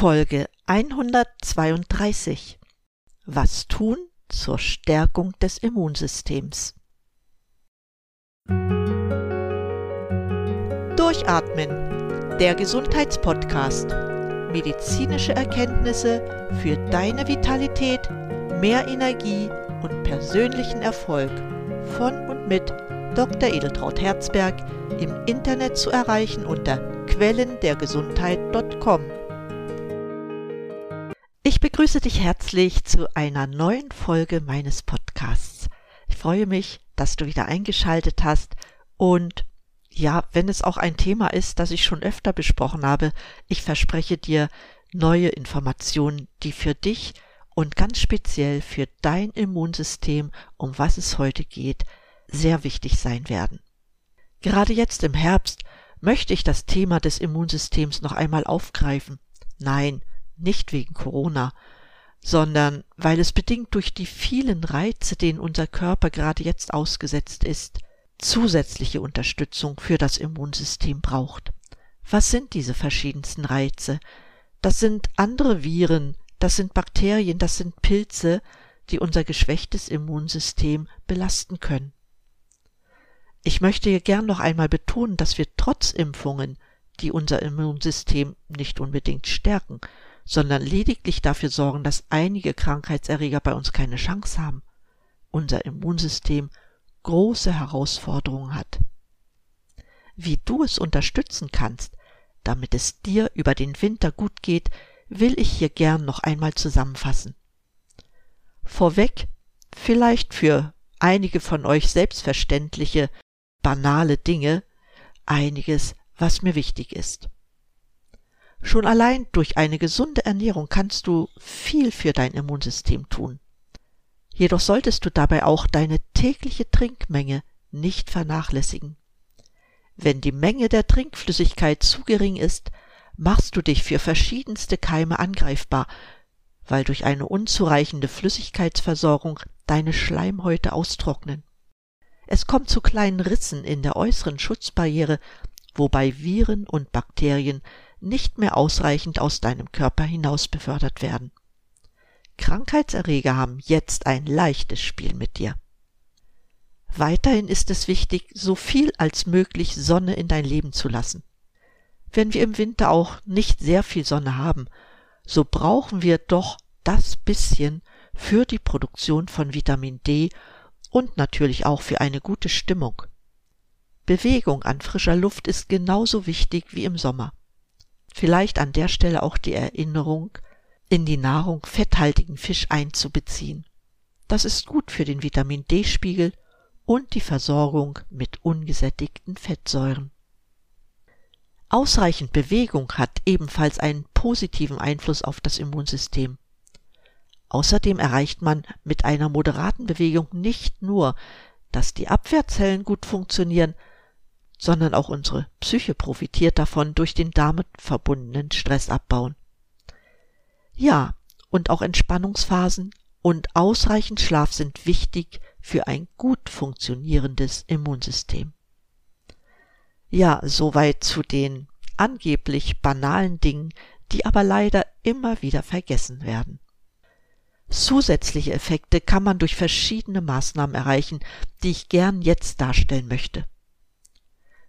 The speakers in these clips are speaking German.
Folge 132 Was tun zur Stärkung des Immunsystems? Durchatmen, der Gesundheitspodcast. Medizinische Erkenntnisse für deine Vitalität, mehr Energie und persönlichen Erfolg von und mit Dr. Edeltraut Herzberg im Internet zu erreichen unter quellendergesundheit.com. Ich begrüße dich herzlich zu einer neuen Folge meines Podcasts. Ich freue mich, dass du wieder eingeschaltet hast und ja, wenn es auch ein Thema ist, das ich schon öfter besprochen habe, ich verspreche dir neue Informationen, die für dich und ganz speziell für dein Immunsystem, um was es heute geht, sehr wichtig sein werden. Gerade jetzt im Herbst möchte ich das Thema des Immunsystems noch einmal aufgreifen. Nein, nicht wegen Corona, sondern weil es bedingt durch die vielen Reize, denen unser Körper gerade jetzt ausgesetzt ist, zusätzliche Unterstützung für das Immunsystem braucht. Was sind diese verschiedensten Reize? Das sind andere Viren, das sind Bakterien, das sind Pilze, die unser geschwächtes Immunsystem belasten können. Ich möchte hier gern noch einmal betonen, dass wir trotz Impfungen, die unser Immunsystem nicht unbedingt stärken, sondern lediglich dafür sorgen, dass einige Krankheitserreger bei uns keine Chance haben, unser Immunsystem große Herausforderungen hat. Wie du es unterstützen kannst, damit es dir über den Winter gut geht, will ich hier gern noch einmal zusammenfassen. Vorweg vielleicht für einige von euch selbstverständliche, banale Dinge, einiges, was mir wichtig ist. Schon allein durch eine gesunde Ernährung kannst du viel für dein Immunsystem tun. Jedoch solltest du dabei auch deine tägliche Trinkmenge nicht vernachlässigen. Wenn die Menge der Trinkflüssigkeit zu gering ist, machst du dich für verschiedenste Keime angreifbar, weil durch eine unzureichende Flüssigkeitsversorgung deine Schleimhäute austrocknen. Es kommt zu kleinen Rissen in der äußeren Schutzbarriere, wobei Viren und Bakterien nicht mehr ausreichend aus deinem Körper hinaus befördert werden. Krankheitserreger haben jetzt ein leichtes Spiel mit dir. Weiterhin ist es wichtig, so viel als möglich Sonne in dein Leben zu lassen. Wenn wir im Winter auch nicht sehr viel Sonne haben, so brauchen wir doch das bisschen für die Produktion von Vitamin D und natürlich auch für eine gute Stimmung. Bewegung an frischer Luft ist genauso wichtig wie im Sommer. Vielleicht an der Stelle auch die Erinnerung, in die Nahrung fetthaltigen Fisch einzubeziehen. Das ist gut für den Vitamin D-Spiegel und die Versorgung mit ungesättigten Fettsäuren. Ausreichend Bewegung hat ebenfalls einen positiven Einfluss auf das Immunsystem. Außerdem erreicht man mit einer moderaten Bewegung nicht nur, dass die Abwehrzellen gut funktionieren, sondern auch unsere Psyche profitiert davon durch den damit verbundenen Stressabbau. Ja, und auch Entspannungsphasen und ausreichend Schlaf sind wichtig für ein gut funktionierendes Immunsystem. Ja, soweit zu den angeblich banalen Dingen, die aber leider immer wieder vergessen werden. Zusätzliche Effekte kann man durch verschiedene Maßnahmen erreichen, die ich gern jetzt darstellen möchte.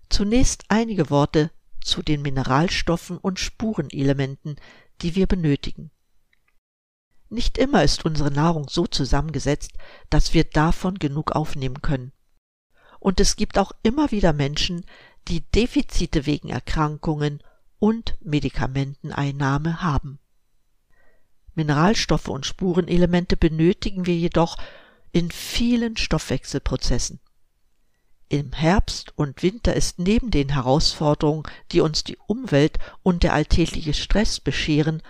Zunächst einige Worte zu den Mineralstoffen und Spurenelementen, die wir benötigen. Nicht immer ist unsere Nahrung so zusammengesetzt, dass wir davon genug aufnehmen können. Und es gibt auch immer wieder Menschen, die Defizite wegen Erkrankungen und Medikamenteneinnahme haben. Mineralstoffe und Spurenelemente benötigen wir jedoch in vielen Stoffwechselprozessen. Im Herbst und Winter ist neben den Herausforderungen, die uns die Umwelt und der alltägliche Stress bescheren,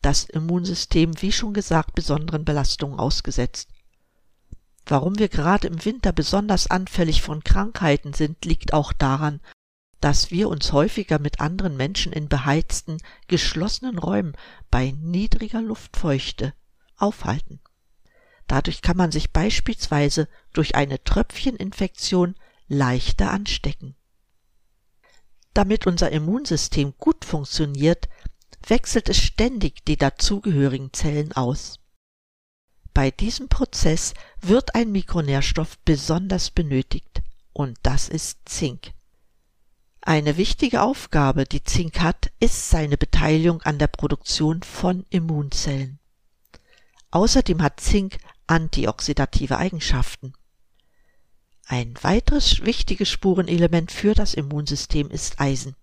das Immunsystem, wie schon gesagt, besonderen Belastungen ausgesetzt. Warum wir gerade im Winter besonders anfällig von Krankheiten sind, liegt auch daran, dass wir uns häufiger mit anderen Menschen in beheizten, geschlossenen Räumen bei niedriger Luftfeuchte aufhalten. Dadurch kann man sich beispielsweise durch eine Tröpfcheninfektion leichter anstecken. Damit unser Immunsystem gut funktioniert, wechselt es ständig die dazugehörigen Zellen aus. Bei diesem Prozess wird ein Mikronährstoff besonders benötigt, und das ist Zink. Eine wichtige Aufgabe, die Zink hat, ist seine Beteiligung an der Produktion von Immunzellen. Außerdem hat Zink antioxidative Eigenschaften. Ein weiteres wichtiges Spurenelement für das Immunsystem ist Eisen.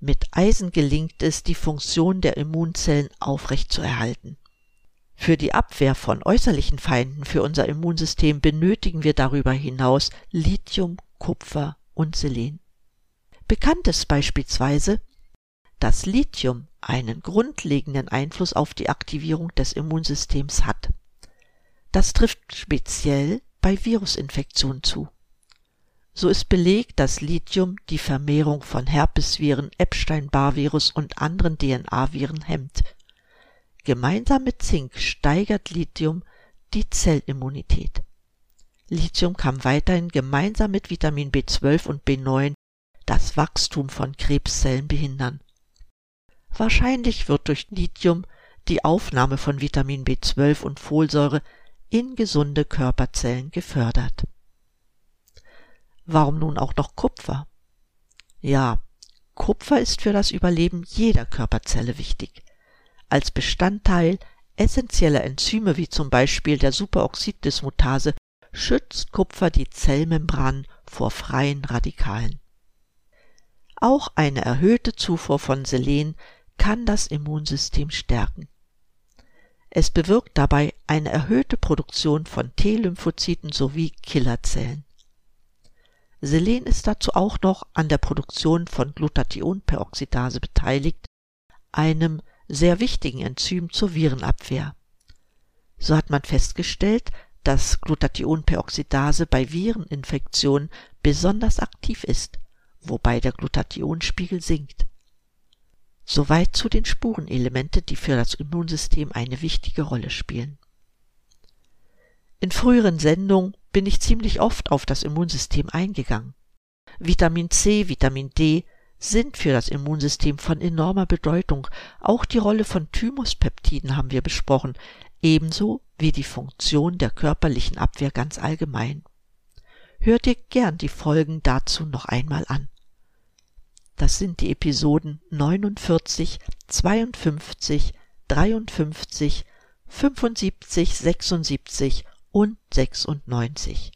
Mit Eisen gelingt es, die Funktion der Immunzellen aufrechtzuerhalten. Für die Abwehr von äußerlichen Feinden für unser Immunsystem benötigen wir darüber hinaus Lithium, Kupfer und Selen. Bekannt ist beispielsweise, dass Lithium einen grundlegenden Einfluss auf die Aktivierung des Immunsystems hat. Das trifft speziell bei Virusinfektionen zu. So ist belegt, dass Lithium die Vermehrung von Herpesviren, Epstein-Barr-Virus und anderen DNA-Viren hemmt. Gemeinsam mit Zink steigert Lithium die Zellimmunität. Lithium kann weiterhin gemeinsam mit Vitamin B12 und B9 das Wachstum von Krebszellen behindern. Wahrscheinlich wird durch Lithium die Aufnahme von Vitamin B12 und Folsäure in gesunde Körperzellen gefördert. Warum nun auch noch Kupfer? Ja, Kupfer ist für das Überleben jeder Körperzelle wichtig. Als Bestandteil essentieller Enzyme wie zum Beispiel der Superoxiddismutase schützt Kupfer die Zellmembran vor freien Radikalen. Auch eine erhöhte Zufuhr von Selen kann das Immunsystem stärken. Es bewirkt dabei eine erhöhte Produktion von T-Lymphozyten sowie Killerzellen. Selen ist dazu auch noch an der Produktion von Glutathionperoxidase beteiligt, einem sehr wichtigen Enzym zur Virenabwehr. So hat man festgestellt, dass Glutathionperoxidase bei Vireninfektionen besonders aktiv ist wobei der Glutathionspiegel sinkt. Soweit zu den Spurenelemente, die für das Immunsystem eine wichtige Rolle spielen. In früheren Sendungen bin ich ziemlich oft auf das Immunsystem eingegangen. Vitamin C, Vitamin D sind für das Immunsystem von enormer Bedeutung. Auch die Rolle von Thymuspeptiden haben wir besprochen, ebenso wie die Funktion der körperlichen Abwehr ganz allgemein. Hört dir gern die Folgen dazu noch einmal an. Das sind die Episoden 49, 52, 53, 75, 76 und 96.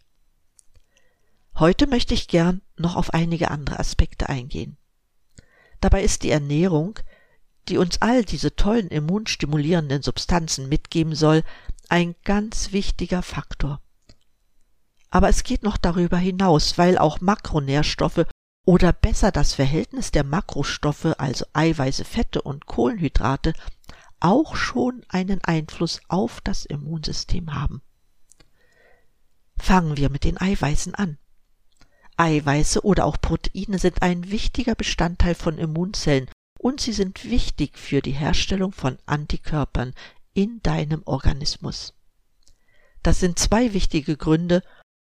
Heute möchte ich gern noch auf einige andere Aspekte eingehen. Dabei ist die Ernährung, die uns all diese tollen immunstimulierenden Substanzen mitgeben soll, ein ganz wichtiger Faktor. Aber es geht noch darüber hinaus, weil auch Makronährstoffe oder besser das Verhältnis der Makrostoffe, also Eiweiße, Fette und Kohlenhydrate, auch schon einen Einfluss auf das Immunsystem haben. Fangen wir mit den Eiweißen an. Eiweiße oder auch Proteine sind ein wichtiger Bestandteil von Immunzellen und sie sind wichtig für die Herstellung von Antikörpern in deinem Organismus. Das sind zwei wichtige Gründe,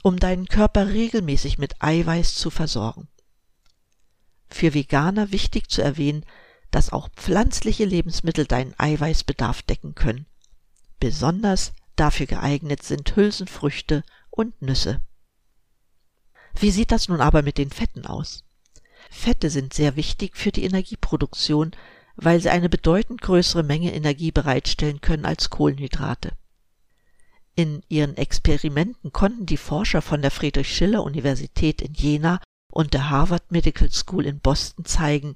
um deinen Körper regelmäßig mit Eiweiß zu versorgen. Für Veganer wichtig zu erwähnen, dass auch pflanzliche Lebensmittel deinen Eiweißbedarf decken können. Besonders dafür geeignet sind Hülsenfrüchte und Nüsse. Wie sieht das nun aber mit den Fetten aus? Fette sind sehr wichtig für die Energieproduktion, weil sie eine bedeutend größere Menge Energie bereitstellen können als Kohlenhydrate. In ihren Experimenten konnten die Forscher von der Friedrich Schiller Universität in Jena und der Harvard Medical School in Boston zeigen,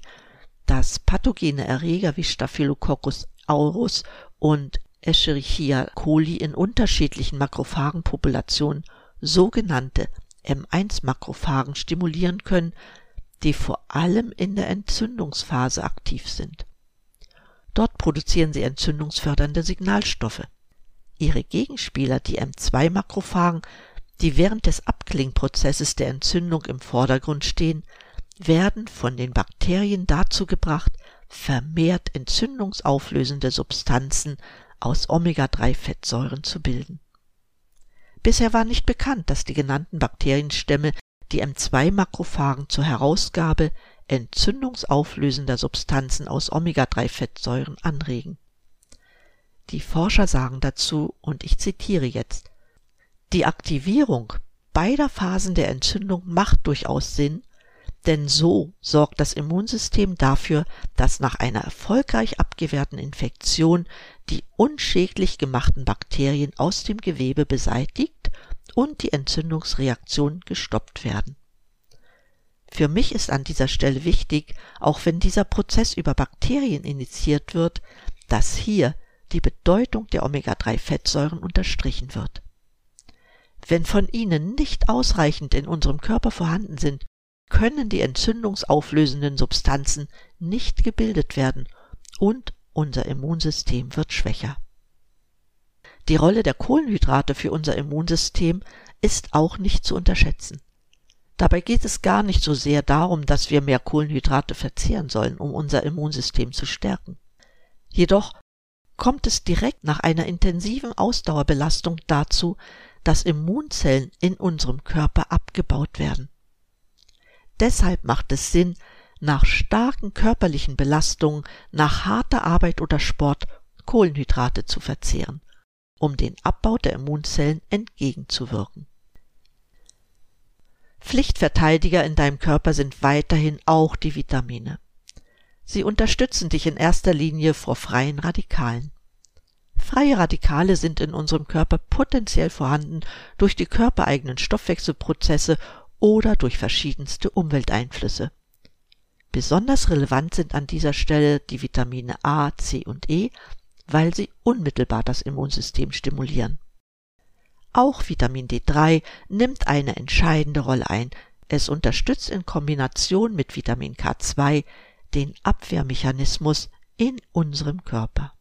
dass pathogene Erreger wie Staphylococcus aureus und Escherichia coli in unterschiedlichen Makrophagenpopulationen sogenannte M1-Makrophagen stimulieren können, die vor allem in der Entzündungsphase aktiv sind. Dort produzieren sie entzündungsfördernde Signalstoffe. Ihre Gegenspieler, die M2-Makrophagen, die während des Abklingprozesses der Entzündung im Vordergrund stehen, werden von den Bakterien dazu gebracht, vermehrt entzündungsauflösende Substanzen aus Omega-3-Fettsäuren zu bilden. Bisher war nicht bekannt, dass die genannten Bakterienstämme die M2-Makrophagen zur Herausgabe entzündungsauflösender Substanzen aus Omega-3-Fettsäuren anregen. Die Forscher sagen dazu, und ich zitiere jetzt, die Aktivierung beider Phasen der Entzündung macht durchaus Sinn, denn so sorgt das Immunsystem dafür, dass nach einer erfolgreich abgewehrten Infektion die unschädlich gemachten Bakterien aus dem Gewebe beseitigt und die Entzündungsreaktionen gestoppt werden. Für mich ist an dieser Stelle wichtig, auch wenn dieser Prozess über Bakterien initiiert wird, dass hier die Bedeutung der Omega-3-Fettsäuren unterstrichen wird. Wenn von ihnen nicht ausreichend in unserem Körper vorhanden sind, können die entzündungsauflösenden Substanzen nicht gebildet werden und unser Immunsystem wird schwächer. Die Rolle der Kohlenhydrate für unser Immunsystem ist auch nicht zu unterschätzen. Dabei geht es gar nicht so sehr darum, dass wir mehr Kohlenhydrate verzehren sollen, um unser Immunsystem zu stärken. Jedoch kommt es direkt nach einer intensiven Ausdauerbelastung dazu, dass Immunzellen in unserem Körper abgebaut werden. Deshalb macht es Sinn, nach starken körperlichen Belastungen, nach harter Arbeit oder Sport Kohlenhydrate zu verzehren, um den Abbau der Immunzellen entgegenzuwirken. Pflichtverteidiger in deinem Körper sind weiterhin auch die Vitamine. Sie unterstützen dich in erster Linie vor freien Radikalen. Freie Radikale sind in unserem Körper potenziell vorhanden durch die körpereigenen Stoffwechselprozesse oder durch verschiedenste Umwelteinflüsse. Besonders relevant sind an dieser Stelle die Vitamine A, C und E, weil sie unmittelbar das Immunsystem stimulieren. Auch Vitamin D3 nimmt eine entscheidende Rolle ein. Es unterstützt in Kombination mit Vitamin K2 den Abwehrmechanismus in unserem Körper.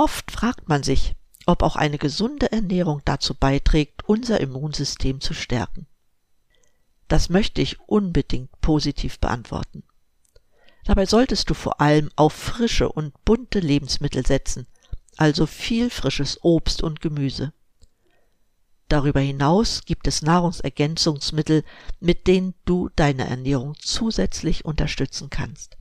Oft fragt man sich, ob auch eine gesunde Ernährung dazu beiträgt, unser Immunsystem zu stärken. Das möchte ich unbedingt positiv beantworten. Dabei solltest du vor allem auf frische und bunte Lebensmittel setzen, also viel frisches Obst und Gemüse. Darüber hinaus gibt es Nahrungsergänzungsmittel, mit denen du deine Ernährung zusätzlich unterstützen kannst.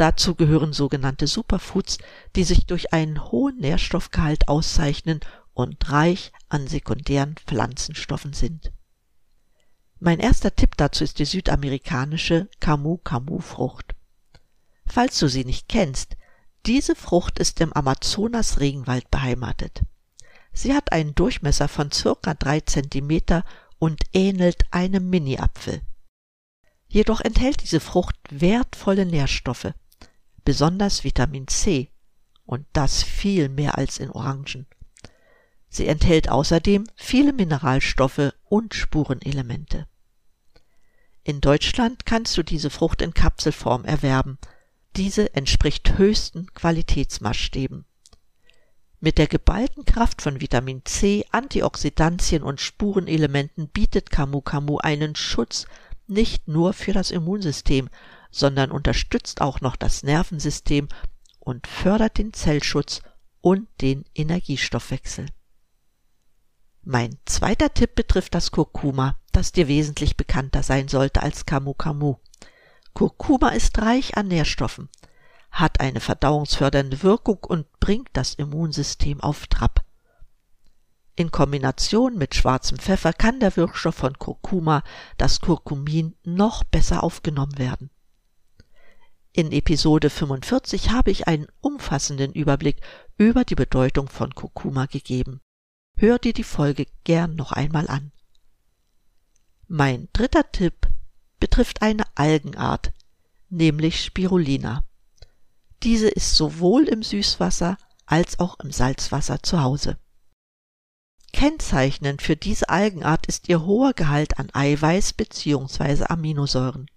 Dazu gehören sogenannte Superfoods, die sich durch einen hohen Nährstoffgehalt auszeichnen und reich an sekundären Pflanzenstoffen sind. Mein erster Tipp dazu ist die südamerikanische Camu-Camu-Frucht. Falls du sie nicht kennst, diese Frucht ist im Amazonas-Regenwald beheimatet. Sie hat einen Durchmesser von circa drei Zentimeter und ähnelt einem Mini-Apfel. Jedoch enthält diese Frucht wertvolle Nährstoffe, besonders Vitamin C, und das viel mehr als in Orangen. Sie enthält außerdem viele Mineralstoffe und Spurenelemente. In Deutschland kannst du diese Frucht in Kapselform erwerben. Diese entspricht höchsten Qualitätsmaßstäben. Mit der geballten Kraft von Vitamin C, Antioxidantien und Spurenelementen bietet Camu Camu einen Schutz nicht nur für das Immunsystem, sondern unterstützt auch noch das Nervensystem und fördert den Zellschutz und den Energiestoffwechsel. Mein zweiter Tipp betrifft das Kurkuma, das dir wesentlich bekannter sein sollte als Camu Camu. Kurkuma ist reich an Nährstoffen, hat eine verdauungsfördernde Wirkung und bringt das Immunsystem auf Trab. In Kombination mit schwarzem Pfeffer kann der Wirkstoff von Kurkuma, das Kurkumin, noch besser aufgenommen werden. In Episode 45 habe ich einen umfassenden Überblick über die Bedeutung von Kurkuma gegeben. Hör dir die Folge gern noch einmal an. Mein dritter Tipp betrifft eine Algenart, nämlich Spirulina. Diese ist sowohl im Süßwasser als auch im Salzwasser zu Hause. Kennzeichnend für diese Algenart ist ihr hoher Gehalt an Eiweiß bzw. Aminosäuren.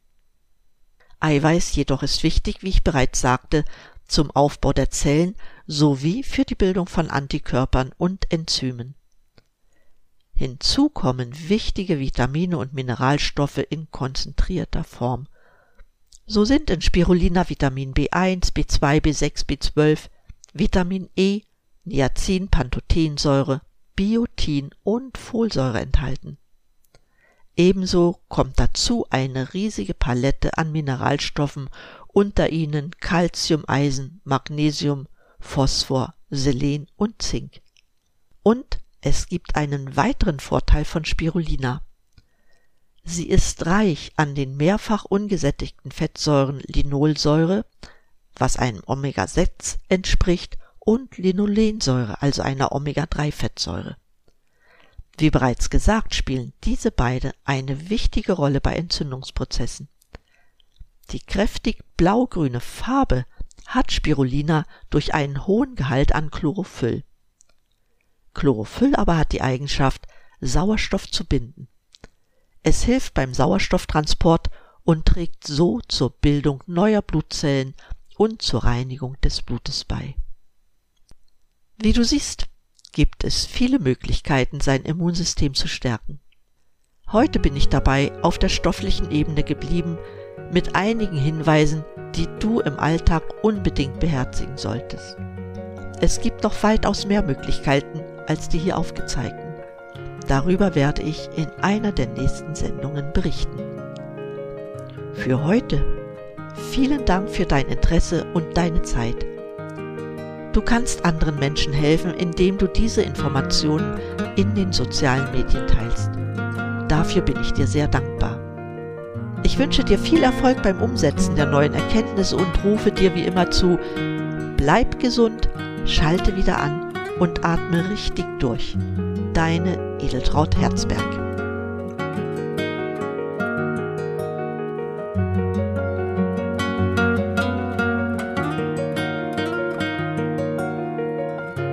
Eiweiß jedoch ist wichtig, wie ich bereits sagte, zum Aufbau der Zellen sowie für die Bildung von Antikörpern und Enzymen. Hinzu kommen wichtige Vitamine und Mineralstoffe in konzentrierter Form. So sind in Spirulina Vitamin B1, B2, B6, B12, Vitamin E, Niacin, Pantothensäure, Biotin und Folsäure enthalten. Ebenso kommt dazu eine riesige Palette an Mineralstoffen, unter ihnen Calcium, Eisen, Magnesium, Phosphor, Selen und Zink. Und es gibt einen weiteren Vorteil von Spirulina. Sie ist reich an den mehrfach ungesättigten Fettsäuren Linolsäure, was einem Omega-6 entspricht, und Linolensäure, also einer Omega-3-Fettsäure. Wie bereits gesagt, spielen diese beide eine wichtige Rolle bei Entzündungsprozessen. Die kräftig blaugrüne Farbe hat Spirulina durch einen hohen Gehalt an Chlorophyll. Chlorophyll aber hat die Eigenschaft, Sauerstoff zu binden. Es hilft beim Sauerstofftransport und trägt so zur Bildung neuer Blutzellen und zur Reinigung des Blutes bei. Wie du siehst, gibt es viele Möglichkeiten, sein Immunsystem zu stärken. Heute bin ich dabei auf der stofflichen Ebene geblieben, mit einigen Hinweisen, die du im Alltag unbedingt beherzigen solltest. Es gibt noch weitaus mehr Möglichkeiten als die hier aufgezeigten. Darüber werde ich in einer der nächsten Sendungen berichten. Für heute vielen Dank für dein Interesse und deine Zeit. Du kannst anderen Menschen helfen, indem du diese Informationen in den sozialen Medien teilst. Dafür bin ich dir sehr dankbar. Ich wünsche dir viel Erfolg beim Umsetzen der neuen Erkenntnisse und rufe dir wie immer zu, bleib gesund, schalte wieder an und atme richtig durch. Deine Edeltraut Herzberg.